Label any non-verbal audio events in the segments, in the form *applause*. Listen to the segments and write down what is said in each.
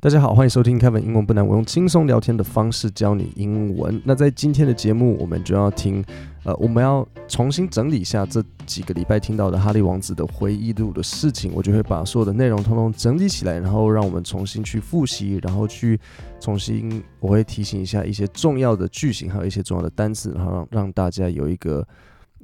大家好，欢迎收听凯文英文不难，我用轻松聊天的方式教你英文。那在今天的节目，我们就要听，呃，我们要重新整理一下这几个礼拜听到的哈利王子的回忆录的事情，我就会把所有的内容通通整理起来，然后让我们重新去复习，然后去重新，我会提醒一下一些重要的句型，还有一些重要的单词，然后让大家有一个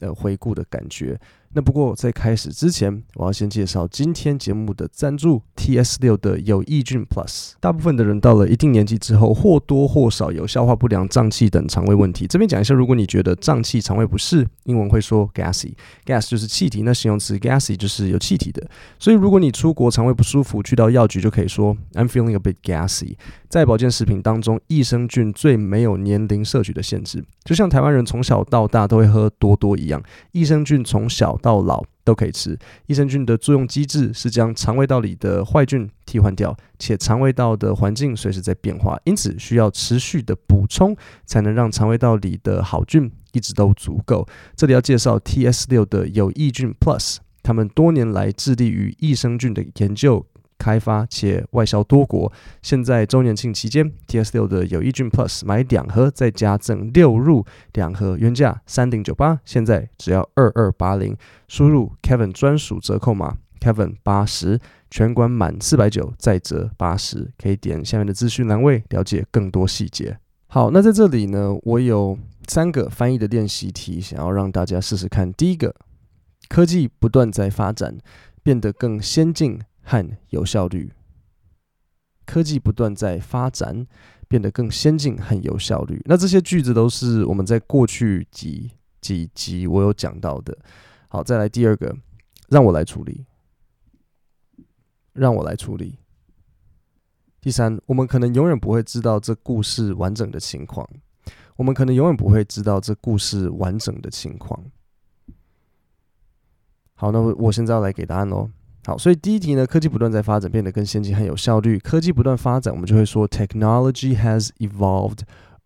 呃回顾的感觉。那不过在开始之前，我要先介绍今天节目的赞助 TS6 的有益菌 Plus。大部分的人到了一定年纪之后，或多或少有消化不良、胀气等肠胃问题。这边讲一下，如果你觉得胀气、肠胃不适，英文会说 gassy，gas 就是气体，那形容词 gassy 就是有气体的。所以如果你出国肠胃不舒服，去到药局就可以说 I'm feeling a bit gassy。在保健食品当中，益生菌最没有年龄摄取的限制，就像台湾人从小到大都会喝多多一样，益生菌从小到老都可以吃。益生菌的作用机制是将肠胃道里的坏菌替换掉，且肠胃道的环境随时在变化，因此需要持续的补充，才能让肠胃道里的好菌一直都足够。这里要介绍 TS 六的有益菌 Plus，他们多年来致力于益生菌的研究。开发且外销多国，现在周年庆期间，TS 六的有益菌 Plus 买两盒再加赠六入，两盒原价三零九八，现在只要二二八零，输入 Kevin 专属折扣码 Kevin 八十，全馆满四百九再折八十，可以点下面的资讯栏位了解更多细节。好，那在这里呢，我有三个翻译的练习题，想要让大家试试看。第一个，科技不断在发展，变得更先进。和有效率，科技不断在发展，变得更先进和有效率。那这些句子都是我们在过去几几集我有讲到的。好，再来第二个，让我来处理，让我来处理。第三，我们可能永远不会知道这故事完整的情况，我们可能永远不会知道这故事完整的情况。好，那我现在要来给答案喽。好，所以第一题呢，科技不断在发展，变得更先进和有效率。科技不断发展，我们就会说 technology has evolved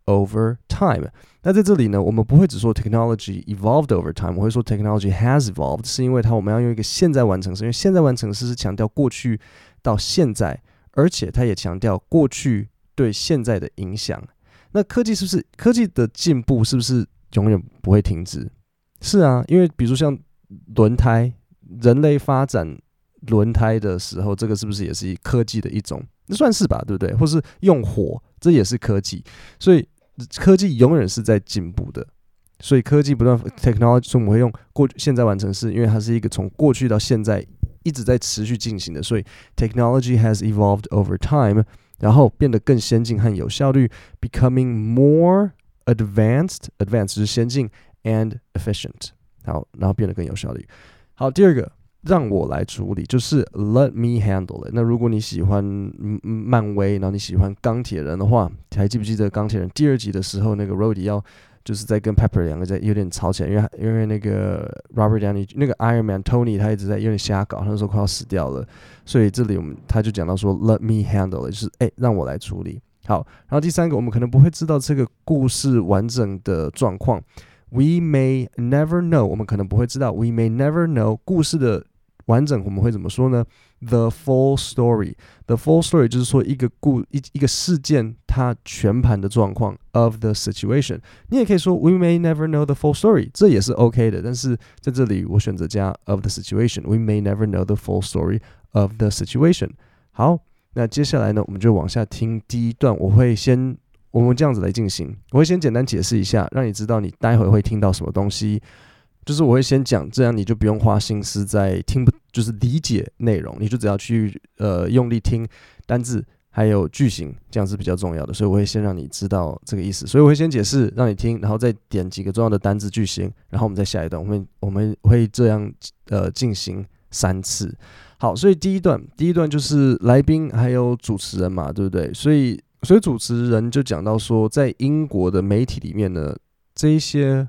over time。那在这里呢，我们不会只说 technology evolved over time，我会说 technology has evolved，是因为它我们要用一个现在完成时，因为现在完成时是强调过去到现在，而且它也强调过去对现在的影响。那科技是不是科技的进步是不是永远不会停止？是啊，因为比如像轮胎，人类发展。轮胎的时候，这个是不是也是科技的一种？那算是吧，对不对？或是用火，这也是科技。所以科技永远是在进步的。所以科技不断，technology，所以我们会用过去现在完成式，因为它是一个从过去到现在一直在持续进行的。所以 technology has evolved over time，然后变得更先进和有效率，becoming more advanced，advanced 是先进，and efficient。好，然后变得更有效率。好，第二个。让我来处理，就是 Let me handle it。那如果你喜欢漫威，然后你喜欢钢铁人的话，还记不记得钢铁人第二集的时候，那个 r o d y 要就是在跟 Pepper 两个在有点吵起来，因为因为那个 Robert Downey 那个 Iron Man Tony 他一直在有点瞎搞，他那时候快要死掉了，所以这里我们他就讲到说 Let me handle it，就是哎让我来处理。好，然后第三个我们可能不会知道这个故事完整的状况。We may never know，我们可能不会知道。We may never know 故事的完整，我们会怎么说呢？The full story，the full story 就是说一个故一一个事件它全盘的状况 of the situation。你也可以说 We may never know the full story，这也是 OK 的。但是在这里我选择加 of the situation。We may never know the full story of the situation。好，那接下来呢，我们就往下听第一段。我会先。 我们这样子来进行，我会先简单解释一下，让你知道你待会会听到什么东西。就是我会先讲，这样你就不用花心思在听不，就是理解内容，你就只要去呃用力听单字还有句型，这样是比较重要的。所以我会先让你知道这个意思，所以我会先解释让你听，然后再点几个重要的单字句型，然后我们再下一段，我们我们会这样呃进行三次。好，所以第一段第一段就是来宾还有主持人嘛，对不对？所以。所以主持人就讲到说，在英国的媒体里面呢，这一些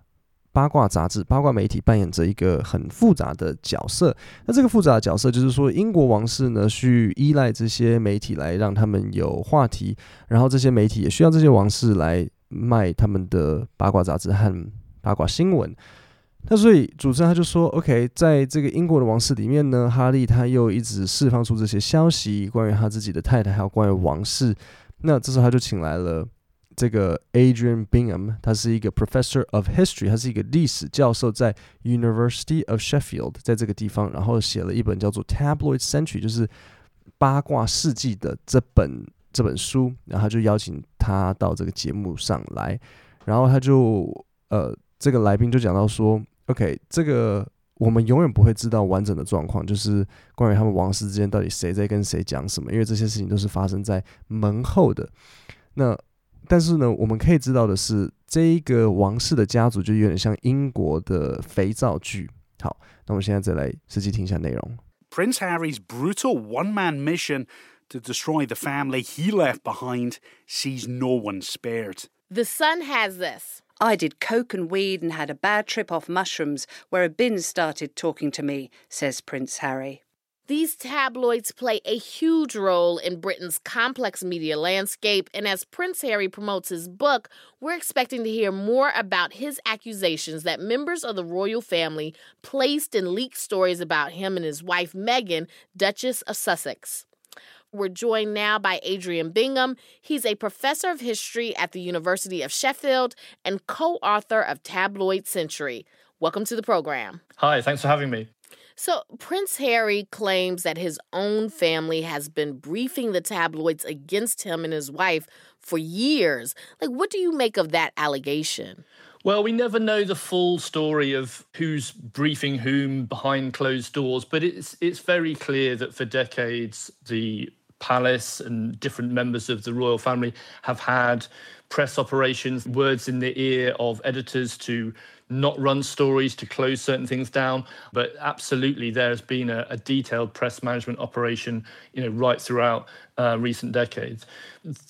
八卦杂志、八卦媒体扮演着一个很复杂的角色。那这个复杂的角色就是说，英国王室呢去依赖这些媒体来让他们有话题，然后这些媒体也需要这些王室来卖他们的八卦杂志和八卦新闻。那所以主持人他就说：“OK，在这个英国的王室里面呢，哈利他又一直释放出这些消息，关于他自己的太太，还有关于王室。那这时候他就请来了这个 Adrian Bingham，他是一个 Professor of History，他是一个历史教授，在 University of Sheffield，在这个地方，然后写了一本叫做《Tabloid Century》，就是八卦世纪的这本这本书。然后他就邀请他到这个节目上来，然后他就呃，这个来宾就讲到说。” OK，这个我们永远不会知道完整的状况，就是关于他们王室之间到底谁在跟谁讲什么，因为这些事情都是发生在门后的。那但是呢，我们可以知道的是，这一个王室的家族就有点像英国的肥皂剧。好，那我们现在再来实际听一下内容。Prince Harry's brutal one-man mission to destroy the family he left behind sees no one spared. The Sun has this. I did coke and weed and had a bad trip off mushrooms where a bin started talking to me, says Prince Harry. These tabloids play a huge role in Britain's complex media landscape, and as Prince Harry promotes his book, we're expecting to hear more about his accusations that members of the royal family placed in leaked stories about him and his wife Meghan, Duchess of Sussex. We're joined now by Adrian Bingham. He's a professor of history at the University of Sheffield and co author of Tabloid Century. Welcome to the program. Hi, thanks for having me. So, Prince Harry claims that his own family has been briefing the tabloids against him and his wife for years. Like, what do you make of that allegation? Well, we never know the full story of who's briefing whom behind closed doors, but it's it's very clear that for decades the palace and different members of the royal family have had press operations, words in the ear of editors to not run stories, to close certain things down. But absolutely, there's been a, a detailed press management operation, you know, right throughout uh, recent decades.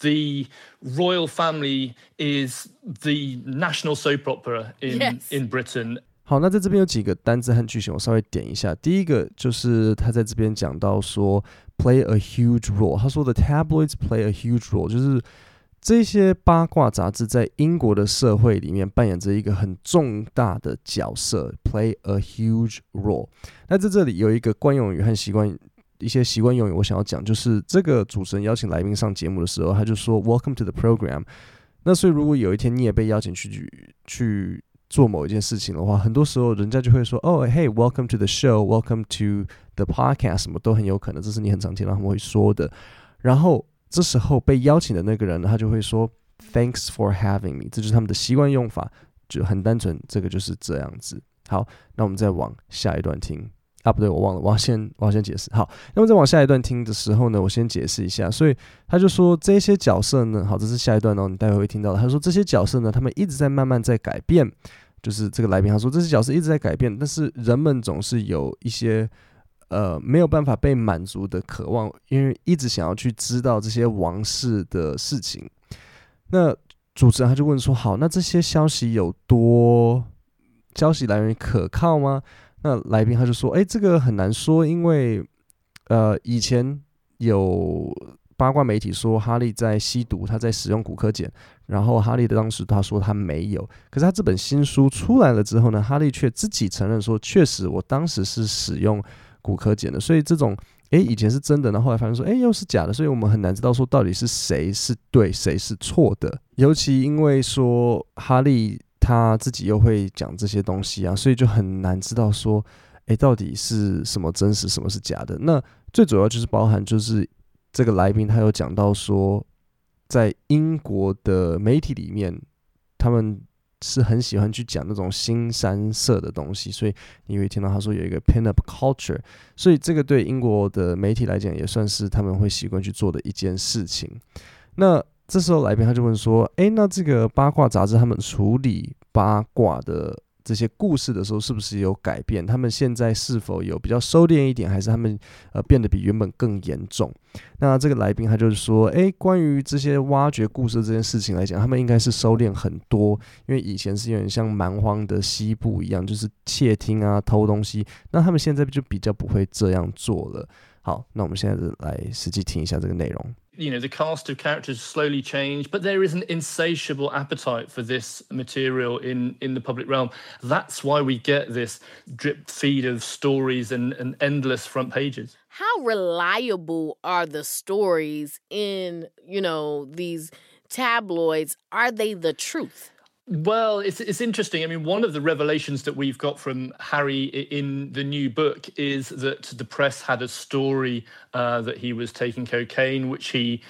The royal family is the national soap opera in yes. in Britain. 好，那在这边有几个单字和句型，我稍微点一下。第一个就是他在这边讲到说 ，play a huge role。他说的 tabloids play a huge role，就是这些八卦杂志在英国的社会里面扮演着一个很重大的角色，play a huge role。那在这里有一个惯用语和习惯，一些习惯用语，我想要讲，就是这个主持人邀请来宾上节目的时候，他就说 Welcome to the program。那所以如果有一天你也被邀请去去。做某一件事情的话，很多时候人家就会说：“哦，Hey，welcome to the show，welcome to the podcast，什么都很有可能，这是你很常听到他们会说的。然后这时候被邀请的那个人，他就会说：“Thanks for having me。”这就是他们的习惯用法，就很单纯，这个就是这样子。好，那我们再往下一段听。啊，不对，我忘了，我要先，我要先解释。好，那么再往下一段听的时候呢，我先解释一下。所以他就说，这些角色呢，好，这是下一段哦，你待会会听到的。他说这些角色呢，他们一直在慢慢在改变。就是这个来宾他说，这些角色一直在改变，但是人们总是有一些呃没有办法被满足的渴望，因为一直想要去知道这些王室的事情。那主持人他就问说，好，那这些消息有多消息来源可靠吗？那来宾他就说：“哎，这个很难说，因为呃，以前有八卦媒体说哈利在吸毒，他在使用古柯碱，然后哈利的当时他说他没有，可是他这本新书出来了之后呢，哈利却自己承认说，确实我当时是使用古柯碱的，所以这种哎以前是真的，然后后来发现说哎又是假的，所以我们很难知道说到底是谁是对，谁是错的，尤其因为说哈利。”他自己又会讲这些东西啊，所以就很难知道说，诶，到底是什么真实，什么是假的。那最主要就是包含，就是这个来宾他有讲到说，在英国的媒体里面，他们是很喜欢去讲那种新三色的东西，所以你会听到他说有一个 pin-up culture，所以这个对英国的媒体来讲也算是他们会习惯去做的一件事情。那这时候来宾他就问说：“诶，那这个八卦杂志他们处理八卦的这些故事的时候，是不是有改变？他们现在是否有比较收敛一点，还是他们呃变得比原本更严重？”那这个来宾他就是说：“诶，关于这些挖掘故事这件事情来讲，他们应该是收敛很多，因为以前是有点像蛮荒的西部一样，就是窃听啊、偷东西。那他们现在就比较不会这样做了。”好，那我们现在来实际听一下这个内容。You know, the cast of characters slowly change, but there is an insatiable appetite for this material in, in the public realm. That's why we get this drip feed of stories and, and endless front pages. How reliable are the stories in, you know, these tabloids? Are they the truth? Well, it's it's interesting. I mean, one of the revelations that we've got from Harry in the new book is that the press had a story uh, that he was taking cocaine, which he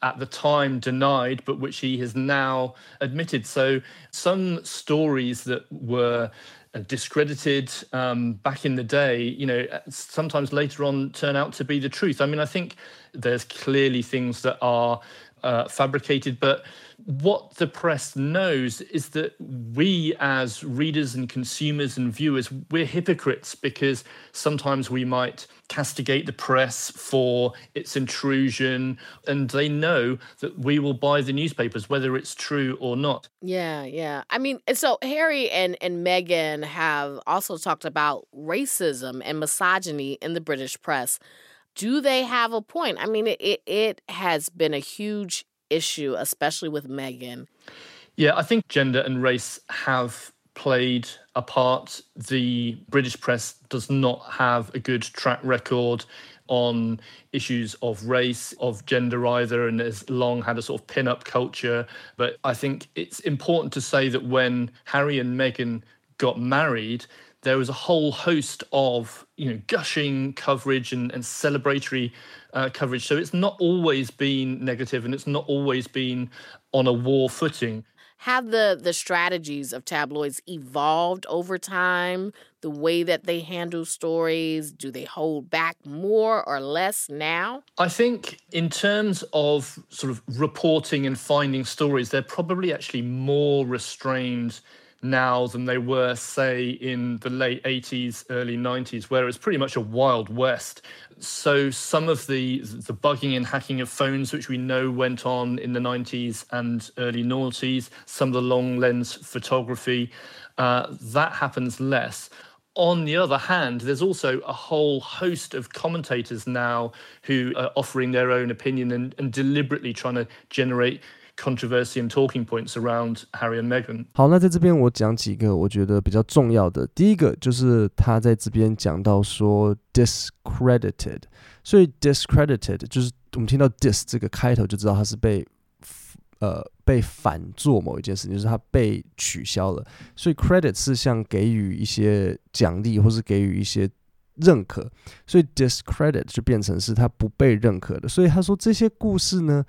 at the time denied, but which he has now admitted. So some stories that were uh, discredited um, back in the day, you know, sometimes later on turn out to be the truth. I mean, I think there's clearly things that are uh, fabricated, but what the press knows is that we as readers and consumers and viewers we're hypocrites because sometimes we might castigate the press for its intrusion and they know that we will buy the newspapers whether it's true or not. Yeah yeah. I mean so harry and and meghan have also talked about racism and misogyny in the british press do they have a point i mean it it has been a huge issue, especially with Megan. Yeah, I think gender and race have played a part. The British press does not have a good track record on issues of race, of gender either, and has long had a sort of pin up culture. But I think it's important to say that when Harry and Meghan got married, there was a whole host of you know gushing coverage and, and celebratory uh, coverage. So it's not always been negative, and it's not always been on a war footing. Have the the strategies of tabloids evolved over time? The way that they handle stories, do they hold back more or less now? I think in terms of sort of reporting and finding stories, they're probably actually more restrained now than they were, say, in the late 80s, early 90s, where it was pretty much a wild west. So some of the the bugging and hacking of phones, which we know went on in the 90s and early noughties, some of the long lens photography, uh, that happens less. On the other hand, there's also a whole host of commentators now who are offering their own opinion and, and deliberately trying to generate controversy and talking points around Harry and Meghan。好，那在这边我讲几个我觉得比较重要的。第一个就是他在这边讲到说 discredited，所以 discredited 就是我们听到 dis 这个开头就知道它是被呃被反做某一件事情，就是它被取消了。所以 credit 是像给予一些奖励或是给予一些认可，所以 discredit 就变成是它不被认可的。所以他说这些故事呢。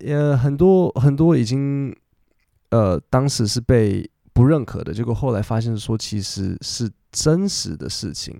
呃，很多很多已经，呃，当时是被不认可的，结果后来发现说其实是真实的事情。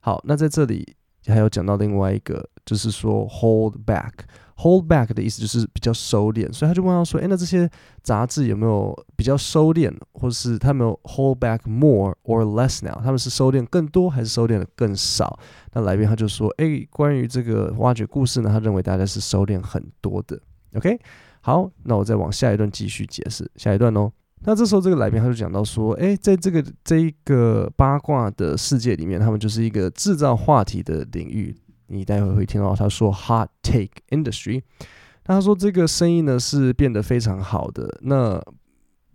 好，那在这里还有讲到另外一个，就是说 hold back，hold back 的意思就是比较收敛，所以他就问他说，诶，那这些杂志有没有比较收敛，或是他们有 hold back more or less now？他们是收敛更多还是收敛的更少？那来宾他就说，诶，关于这个挖掘故事呢，他认为大家是收敛很多的。OK，好，那我再往下一段继续解释下一段哦。那这时候这个来宾他就讲到说，诶，在这个这一个八卦的世界里面，他们就是一个制造话题的领域。你待会会听到他说 hot take industry。那他说这个生意呢是变得非常好的。那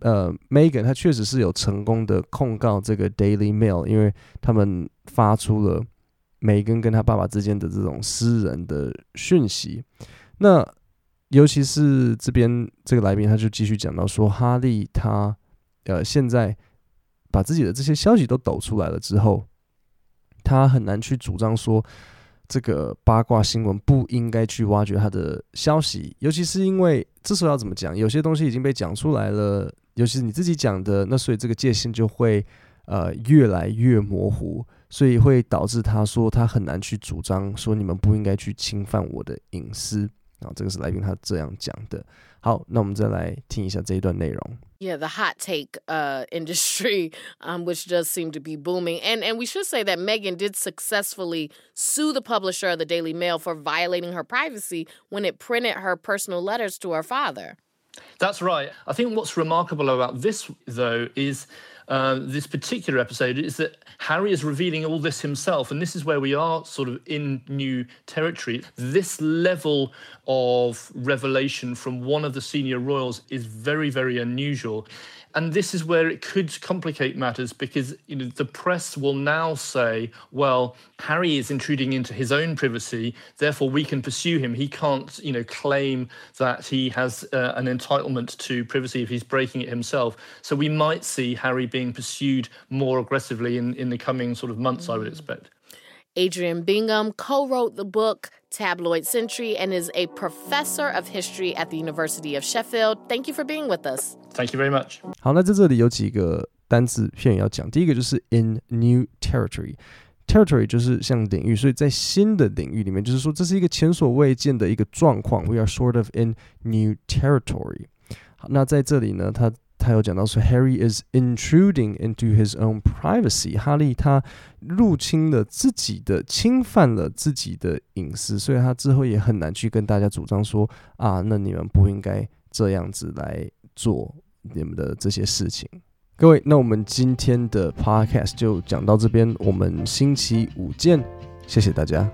呃，Megan 他确实是有成功的控告这个 Daily Mail，因为他们发出了梅根跟他爸爸之间的这种私人的讯息。那尤其是这边这个来宾，他就继续讲到说，哈利他呃现在把自己的这些消息都抖出来了之后，他很难去主张说这个八卦新闻不应该去挖掘他的消息，尤其是因为这时候要怎么讲，有些东西已经被讲出来了，尤其是你自己讲的，那所以这个界限就会呃越来越模糊，所以会导致他说他很难去主张说你们不应该去侵犯我的隐私。然后这个是来宾他这样讲的。好，那我们再来听一下这一段内容。Yeah, the hot take uh, *laughs* industry, um, which does seem to be booming. And, and we should say that Meghan did successfully sue the publisher of the Daily Mail for violating her privacy when it printed her personal letters to her father. That's right. I think what's remarkable about this, though, is uh, this particular episode is that Harry is revealing all this himself. And this is where we are sort of in new territory. This level of revelation from one of the senior royals is very, very unusual. And this is where it could complicate matters because you know the press will now say, well, Harry is intruding into his own privacy, therefore we can pursue him. He can't, you know, claim that he has uh, an entitlement to privacy if he's breaking it himself. So we might see Harry being pursued more aggressively in, in the coming sort of months, I would expect. Adrian Bingham co wrote the book Tabloid Century and is a professor of history at the University of Sheffield. Thank you for being with us. Thank you very much. 好，那在这里有几个单字片语要讲。第一个就是 in new territory。territory 就是像领域，所以在新的领域里面，就是说这是一个前所未见的一个状况。We are sort of in new territory。好，那在这里呢，它 他有讲到说，Harry is intruding into his own privacy。哈利他入侵了自己的，侵犯了自己的隐私，所以他之后也很难去跟大家主张说啊，那你们不应该这样子来做你们的这些事情。各位，那我们今天的 podcast 就讲到这边，我们星期五见，谢谢大家。